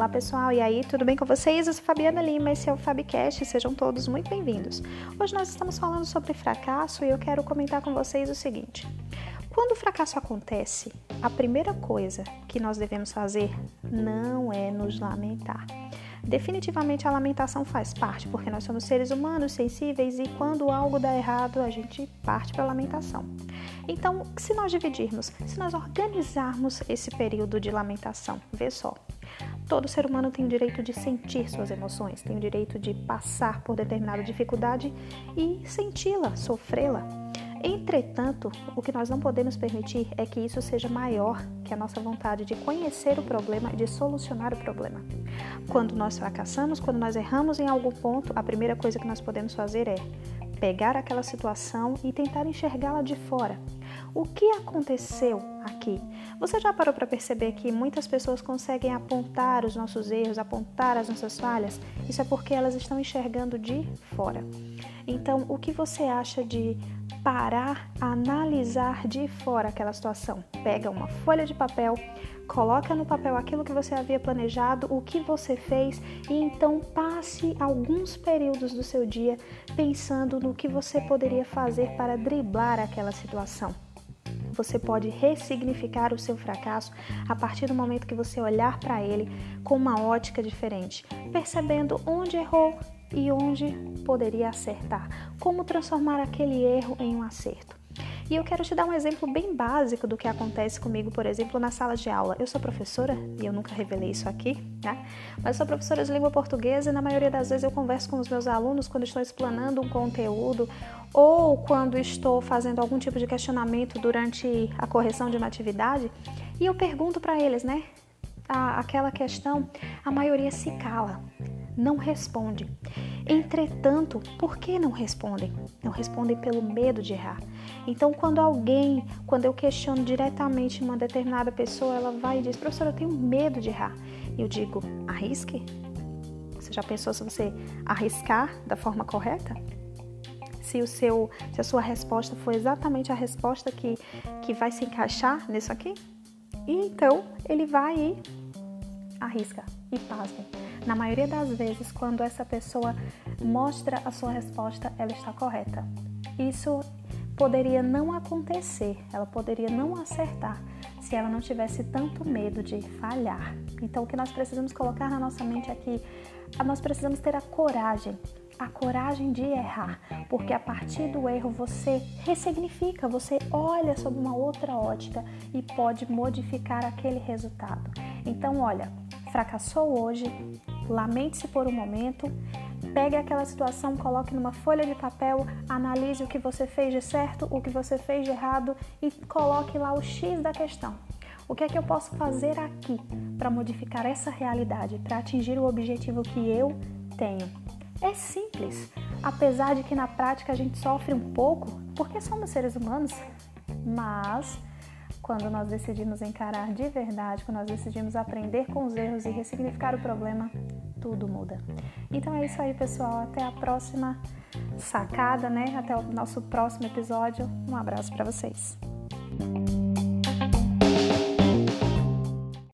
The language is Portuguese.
Olá pessoal, e aí, tudo bem com vocês? Eu sou Fabiana Lima, esse é o Fabcast, sejam todos muito bem-vindos. Hoje nós estamos falando sobre fracasso e eu quero comentar com vocês o seguinte: quando o fracasso acontece, a primeira coisa que nós devemos fazer não é nos lamentar. Definitivamente a lamentação faz parte, porque nós somos seres humanos sensíveis e quando algo dá errado, a gente parte para a lamentação. Então, se nós dividirmos, se nós organizarmos esse período de lamentação, vê só, Todo ser humano tem o direito de sentir suas emoções, tem o direito de passar por determinada dificuldade e senti-la, sofrê-la. Entretanto, o que nós não podemos permitir é que isso seja maior que a nossa vontade de conhecer o problema e de solucionar o problema. Quando nós fracassamos, quando nós erramos em algum ponto, a primeira coisa que nós podemos fazer é pegar aquela situação e tentar enxergá-la de fora. O que aconteceu aqui? Você já parou para perceber que muitas pessoas conseguem apontar os nossos erros, apontar as nossas falhas? Isso é porque elas estão enxergando de fora. Então, o que você acha de parar, analisar de fora aquela situação? Pega uma folha de papel, coloca no papel aquilo que você havia planejado, o que você fez e então passe alguns períodos do seu dia pensando no que você poderia fazer para driblar aquela situação. Você pode ressignificar o seu fracasso a partir do momento que você olhar para ele com uma ótica diferente, percebendo onde errou e onde poderia acertar, como transformar aquele erro em um acerto. E eu quero te dar um exemplo bem básico do que acontece comigo, por exemplo, na sala de aula. Eu sou professora, e eu nunca revelei isso aqui, né? Mas sou professora de língua portuguesa e na maioria das vezes eu converso com os meus alunos quando estou explanando um conteúdo ou quando estou fazendo algum tipo de questionamento durante a correção de uma atividade e eu pergunto para eles, né? aquela questão, a maioria se cala não responde. Entretanto, por que não respondem? Não respondem pelo medo de errar. Então, quando alguém, quando eu questiono diretamente uma determinada pessoa, ela vai e diz: professor, eu tenho medo de errar. E eu digo: arrisque. Você já pensou se você arriscar da forma correta? Se, o seu, se a sua resposta for exatamente a resposta que, que vai se encaixar nisso aqui? E então ele vai e arrisca e pasma na maioria das vezes, quando essa pessoa mostra a sua resposta, ela está correta. Isso poderia não acontecer, ela poderia não acertar se ela não tivesse tanto medo de falhar. Então, o que nós precisamos colocar na nossa mente é que nós precisamos ter a coragem, a coragem de errar, porque a partir do erro você ressignifica, você olha sob uma outra ótica e pode modificar aquele resultado. Então, olha, fracassou hoje, lamente-se por um momento, pegue aquela situação, coloque numa folha de papel, analise o que você fez de certo, o que você fez de errado e coloque lá o X da questão. O que é que eu posso fazer aqui para modificar essa realidade, para atingir o objetivo que eu tenho? É simples, apesar de que na prática a gente sofre um pouco, porque somos seres humanos, mas quando nós decidimos encarar de verdade, quando nós decidimos aprender com os erros e ressignificar o problema, tudo muda. Então é isso aí, pessoal. Até a próxima sacada, né? Até o nosso próximo episódio. Um abraço para vocês.